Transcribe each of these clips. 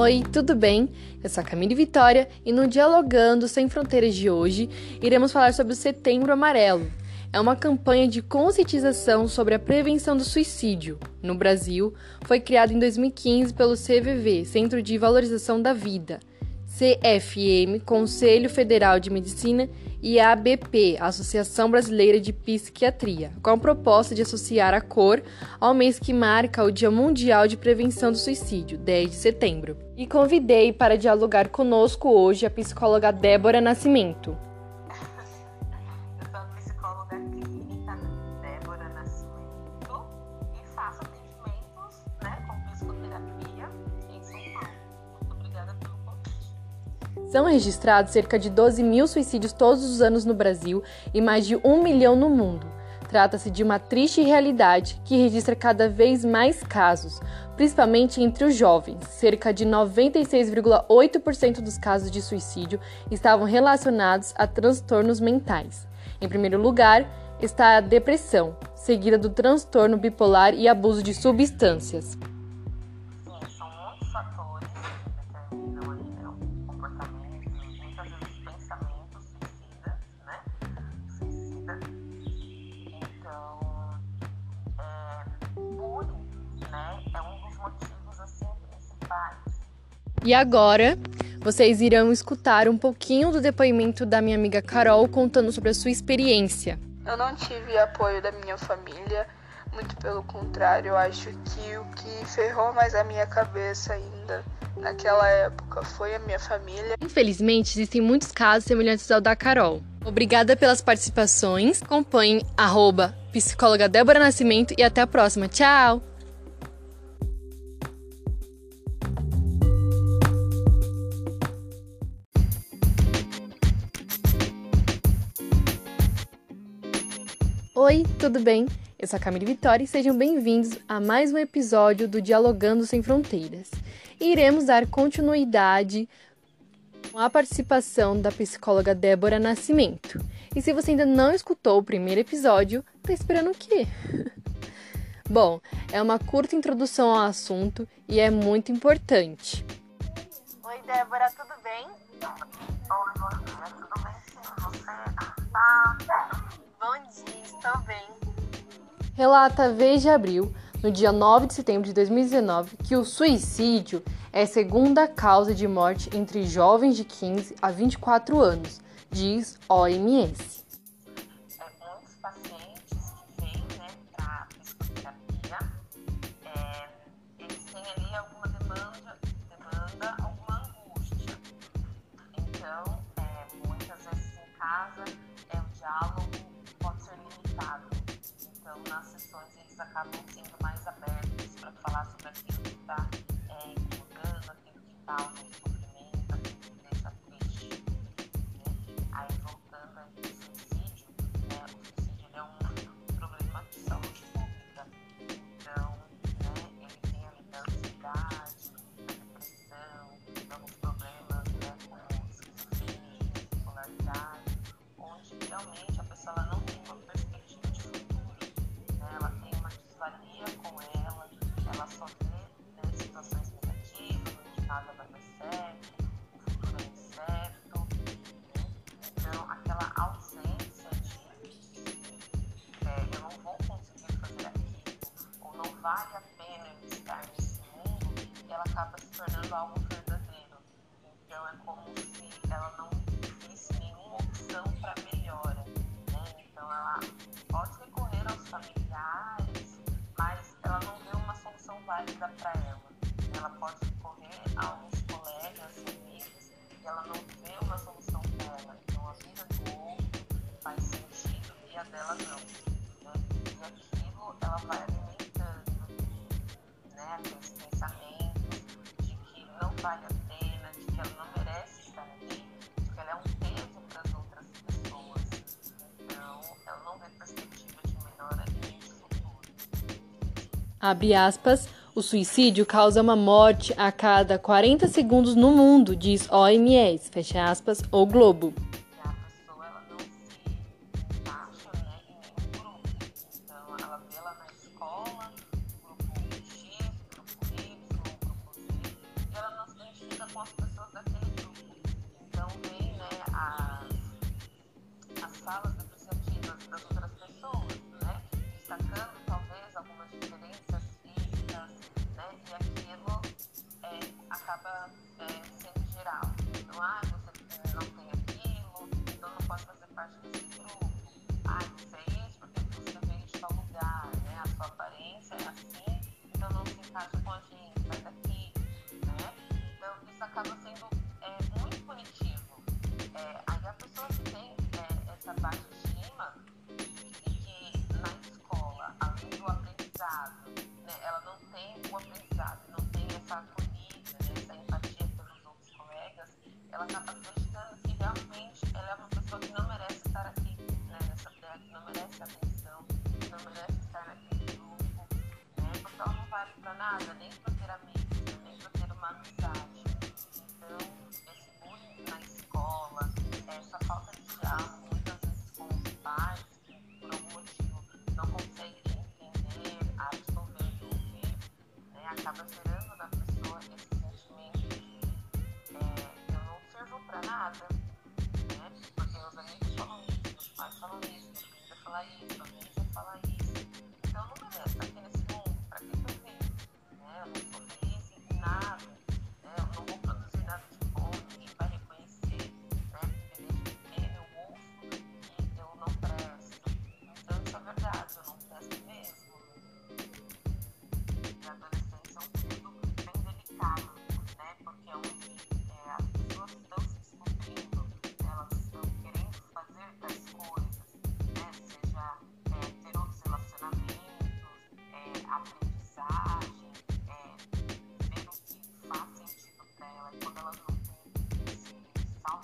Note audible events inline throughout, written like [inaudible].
Oi, tudo bem? Eu sou a Camille Vitória e no Dialogando Sem Fronteiras de hoje iremos falar sobre o Setembro Amarelo. É uma campanha de conscientização sobre a prevenção do suicídio. No Brasil, foi criado em 2015 pelo CVV, Centro de Valorização da Vida, CFM, Conselho Federal de Medicina e a ABP, Associação Brasileira de Psiquiatria, com a proposta de associar a cor ao mês que marca o Dia Mundial de Prevenção do Suicídio, 10 de setembro. E convidei para dialogar conosco hoje a psicóloga Débora Nascimento. São registrados cerca de 12 mil suicídios todos os anos no Brasil e mais de um milhão no mundo. Trata-se de uma triste realidade que registra cada vez mais casos, principalmente entre os jovens. Cerca de 96,8% dos casos de suicídio estavam relacionados a transtornos mentais. Em primeiro lugar está a depressão, seguida do transtorno bipolar e abuso de substâncias. E agora, vocês irão escutar um pouquinho do depoimento da minha amiga Carol contando sobre a sua experiência. Eu não tive apoio da minha família, muito pelo contrário, eu acho que o que ferrou mais a minha cabeça ainda naquela época foi a minha família. Infelizmente, existem muitos casos semelhantes ao da Carol. Obrigada pelas participações. Acompanhe arroba psicóloga Débora Nascimento e até a próxima. Tchau! Tudo bem? Eu sou a Camille Vitória e sejam bem-vindos a mais um episódio do Dialogando Sem Fronteiras. E iremos dar continuidade com a participação da psicóloga Débora Nascimento. E se você ainda não escutou o primeiro episódio, tá esperando o quê? [laughs] Bom, é uma curta introdução ao assunto e é muito importante. Oi, Débora, tudo bem? Oi, dia, tudo bem sim? Você tá? Bom dia, estou bem. Relata Veja Abril, no dia 9 de setembro de 2019, que o suicídio é a segunda causa de morte entre jovens de 15 a 24 anos, diz OMS. Acabam sendo mais abertos para falar sobre aquilo que está é, incomodando, aquilo que causa um sofrimento, aquilo que deixa triste. Né? Aí voltando ao suicídio, né? o suicídio é um problema de saúde pública. Então, né, ele tem ali da ansiedade, da depressão, alguns problemas né, como esquizofrenia, bipolaridade, onde realmente a pessoa não vale a pena estar nesse mundo, ela acaba se tornando algo verdadeiro. Então, é como se ela não visse nenhuma opção para melhora. Né? Então, ela pode recorrer aos familiares mas ela não vê uma solução válida para ela. Ela pode recorrer a alguns colegas, amigos, e ela não vê uma solução para ela. Então a vida do outro faz sentido e a dela não. Né? E aquilo ela vai vale a pena, de que ela não merece estar ali, de que ela é um peso para as outras pessoas. Então ela não vê perspectiva de melhora Abre aspas, o suicídio causa uma morte a cada 40 segundos no mundo, diz OMS, fecha aspas, o Globo. falas, das das outras pessoas, né? Destacando talvez algumas diferenças físicas, né? E aquilo é, acaba é, sendo geral. Não, ah, você não tem aquilo, então não pode fazer parte desse grupo. Ah, isso é isso, porque você vem de tal lugar, né? A sua aparência é assim, então não se encaixa com a gente, sai daqui, né? Então isso acaba sendo é, muito punitivo. É, aí a pessoa tem essa autoestima e que na escola, além do aprendizado, né, ela não tem o aprendizado, não tem essa acolhida, né, essa empatia pelos outros colegas, ela acaba acreditando que realmente ela é uma pessoa que não merece estar aqui, né, nessa terra, que não merece atenção, que não merece estar naquele grupo, né, porque ela não vale para nada, nem para ter amigos, nem para ter uma amizade. Então, esse bullying na escola, essa falta de diálogo, Tá acaba gerando na pessoa esse sentimento de é, eu não serviu para nada, né? Porque meus amigos falam isso, meus pais falam isso, minha vai fala isso, minha amiga fala isso. Então não merece estar aqui nesse mundo, para que eu? Né? Eu não sou feliz em nada. quando elas não conhecem, eles falam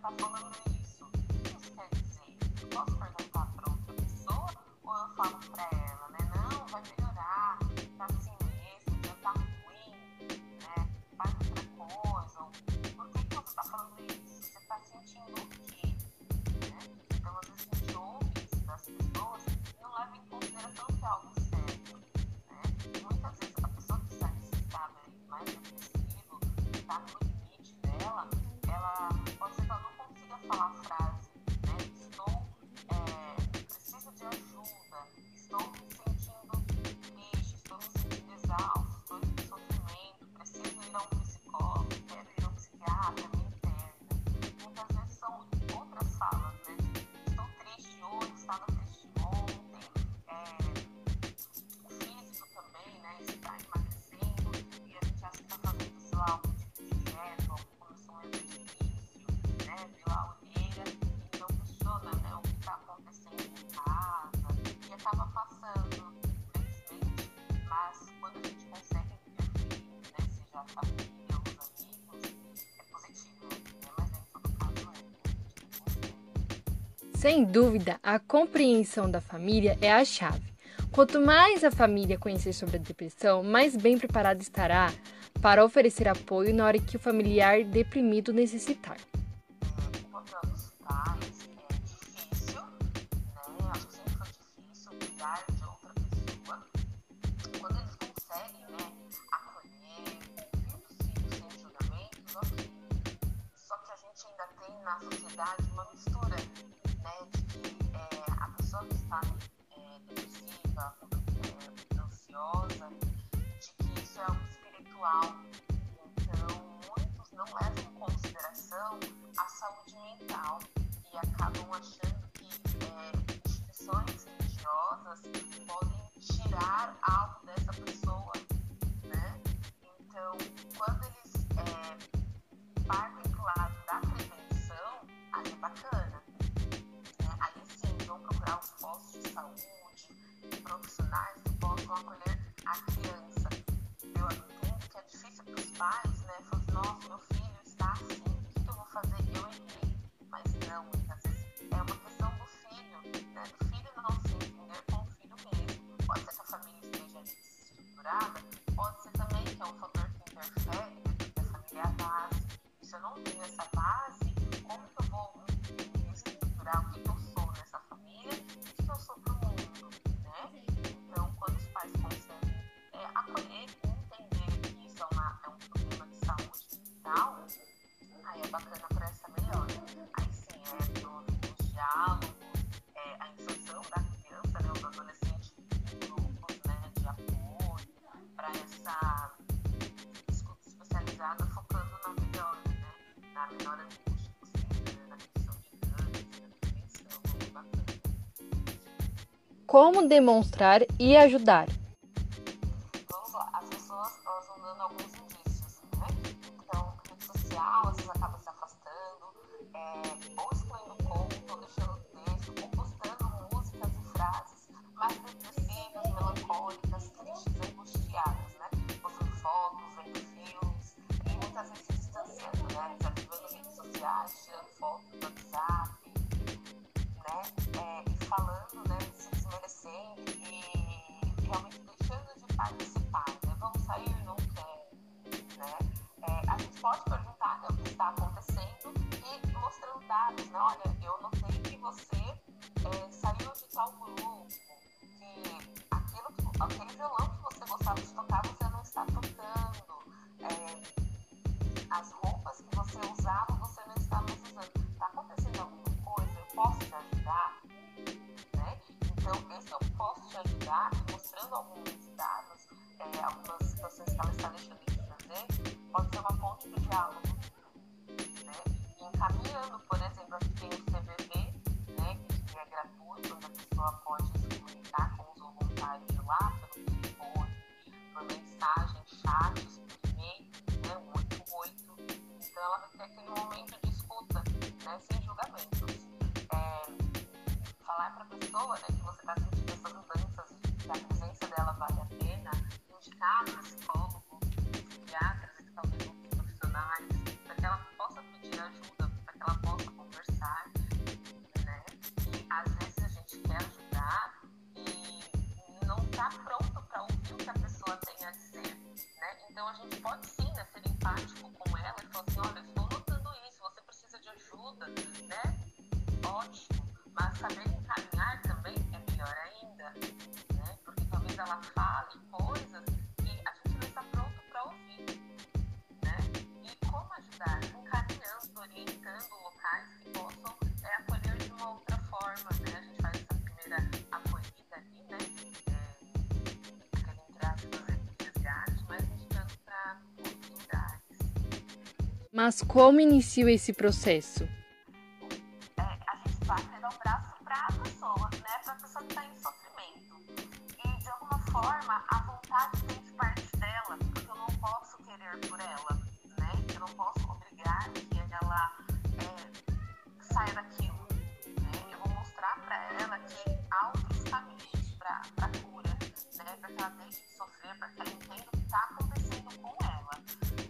tá falando isso. O que isso quer dizer? Eu posso perguntar pra outra pessoa ou eu falo para ela, né? Não, vai ver. Família, é positivo, né? Mas todo caso é. Sem dúvida, a compreensão da família é a chave. Quanto mais a família conhecer sobre a depressão, mais bem preparada estará para oferecer apoio na hora que o familiar deprimido necessitar. De outra pessoa. Quando eles conseguem, né, na sociedade uma mistura, né, de que é, a pessoa que está é, depressiva, é, ansiosa, de que isso é algo espiritual. Então, muitos não levam em consideração a saúde mental e acabam achando que é, instituições religiosas podem tirar algo dessa pessoa, né? Então, quando eles partem pro lado da prevenção, bacana. Né? Aí sim, vão procurar os postos de saúde, profissionais que possam acolher a criança. Eu entendo que é difícil para os pais, né? Falar nossa, meu filho está assim, o que eu vou fazer? Eu errei. Mas não, muitas vezes é uma questão do filho, né? Do filho não se entender com o filho mesmo. Pode ser que a família esteja desestruturada, pode ser também que é um fator que interfere, né? Porque a família é a base. Se eu não tenho essa base, O que, eu sou nessa família? O que, que eu sou para o mundo, né? Então, quando os pais conseguem é, acolher e entender que isso é, uma, é um problema de saúde mental, aí é bacana Como demonstrar e ajudar? Ajudar, mostrando alguns dados, é, algumas situações que ela está deixando de fazer, pode ser uma ponte de diálogo. Né? Encaminhando, por exemplo, aqui tem o CVV, né, que é gratuito, onde a pessoa pode se comunicar com os voluntários de lá, pelo telefone, por mensagem, chats, por e-mail, né, 188. Então, ela vai ter aquele momento de escuta, né, sem julgamentos. É, falar para a pessoa né, que você está sentindo que a presença dela vale a pena, indicar psicólogos, psiquiatras e talvez outros ela fale coisas que a gente não está pronto para ouvir, né? E como ajudar? Encaminhando, orientando locais que possam é, acolher de uma outra forma, né? A gente faz essa primeira acolhida ali, né? É, aquele entre aspas resgate, mas indicando para lugares. Mas como inicio esse processo? já deixe de sofrer para que ela entenda o que está acontecendo com ela.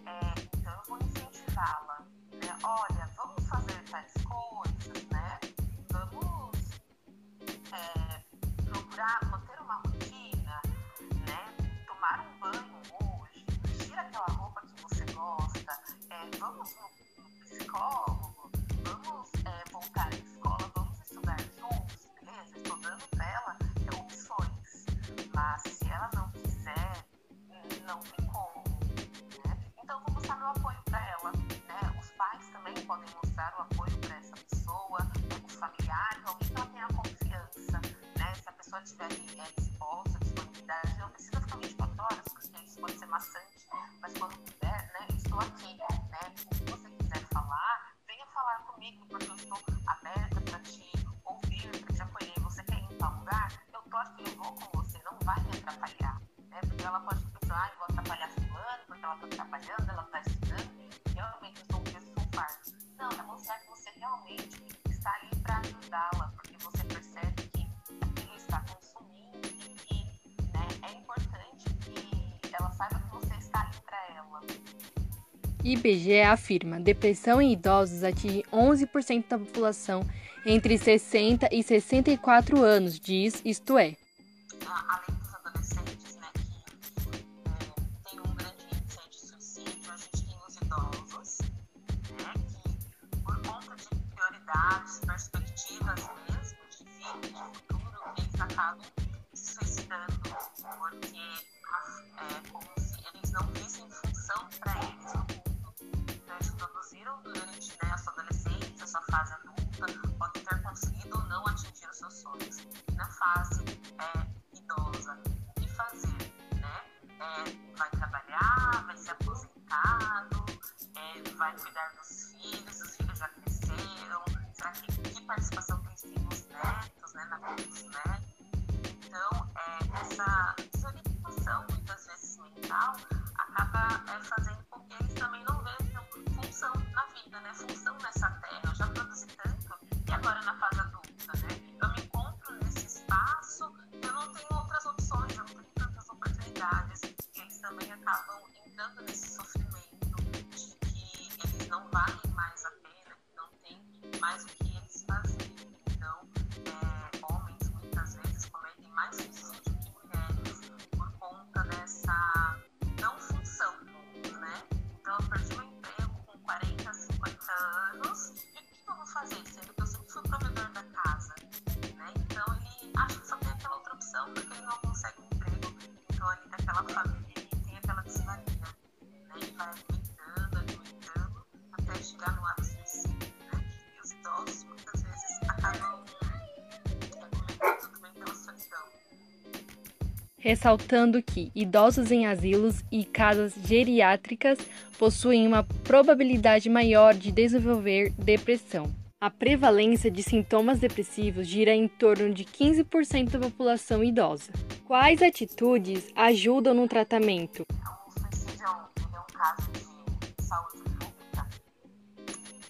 É, então eu vou incentivá-la. Né? Olha, vamos fazer tais coisas, né? Vamos é, procurar manter uma rotina, né? Tomar um banho hoje, vestir aquela roupa que você gosta, é, vamos no, no psicólogo, vamos é, voltar em pessoa tiver é, disposta, disponibilidade, não precisa ficar 24 horas, porque isso pode ser maçante, mas quando puder, né? Estou aqui, né? Se você quiser falar, venha falar comigo, porque eu estou aberta para te ouvir, para te acolher. Você quer ir em tal lugar? Eu tô aqui, eu vou com você, não vai me atrapalhar, né? Porque ela pode pensar, ah, eu vou atrapalhar fulano, porque ela está trabalhando, ela está estudando, realmente eu sou um peso. Não, é mostrar que você realmente está ali para ajudá-la, IBGE afirma: depressão em idosos atinge 11% da população entre 60 e 64 anos, diz isto é. Ah, além dos adolescentes, né, que é, tem um grande índice de suicídio, a gente tem os idosos, né, que por conta de prioridades, perspectivas mesmo de vida, de futuro, eles acabam se suicidando, porque adolescência, a sua fase adulta, podem ter conseguido ou não atingir os seus sonhos. Na fase é, idosa, o que fazer? Né? É, vai trabalhar, vai ser aposentado, é, vai cuidar dos filhos, os filhos já cresceram, será que, que participação eles têm nos netos, né, na vida dos netos? Então, é, essa desorientação, muitas vezes mental, acaba é, fazendo não valem mais a pena, não tem mais o que ressaltando que idosos em asilos e casas geriátricas possuem uma probabilidade maior de desenvolver depressão. A prevalência de sintomas depressivos gira em torno de 15% da população idosa. Quais atitudes ajudam no tratamento? o suicídio é um, caso de saúde pública.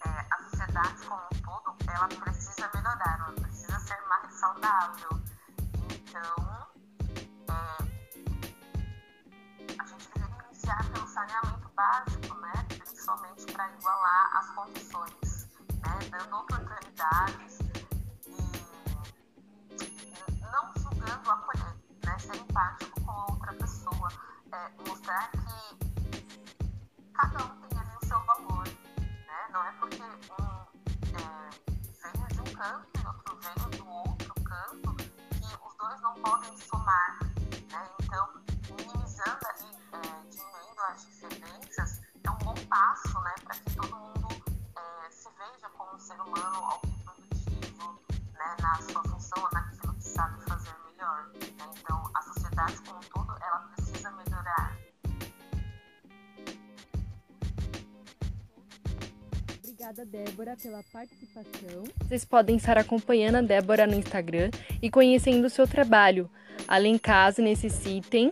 É, a sociedade como um todo, ela precisa melhorar, ela precisa ser mais saudável. Então, deveria iniciar pelo saneamento básico, né? Principalmente para igualar as condições, né? Dando oportunidades e não julgando acolher, né? Ser empático com a outra pessoa, é, mostrar que cada um tem ali o seu valor, né? Não é porque um é, veio de um canto e outro veio do outro canto que os dois não podem somar, né? Então, minimizando as diferenças, é um bom passo, né? Para que todo mundo é, se veja como um ser humano alguém produtivo, né? Na sua função, naquilo que sabe fazer melhor. né? Então, a sociedade como um todo, ela precisa melhorar. Obrigada, Débora, pela participação. Vocês podem estar acompanhando a Débora no Instagram e conhecendo o seu trabalho. Além caso necessitem,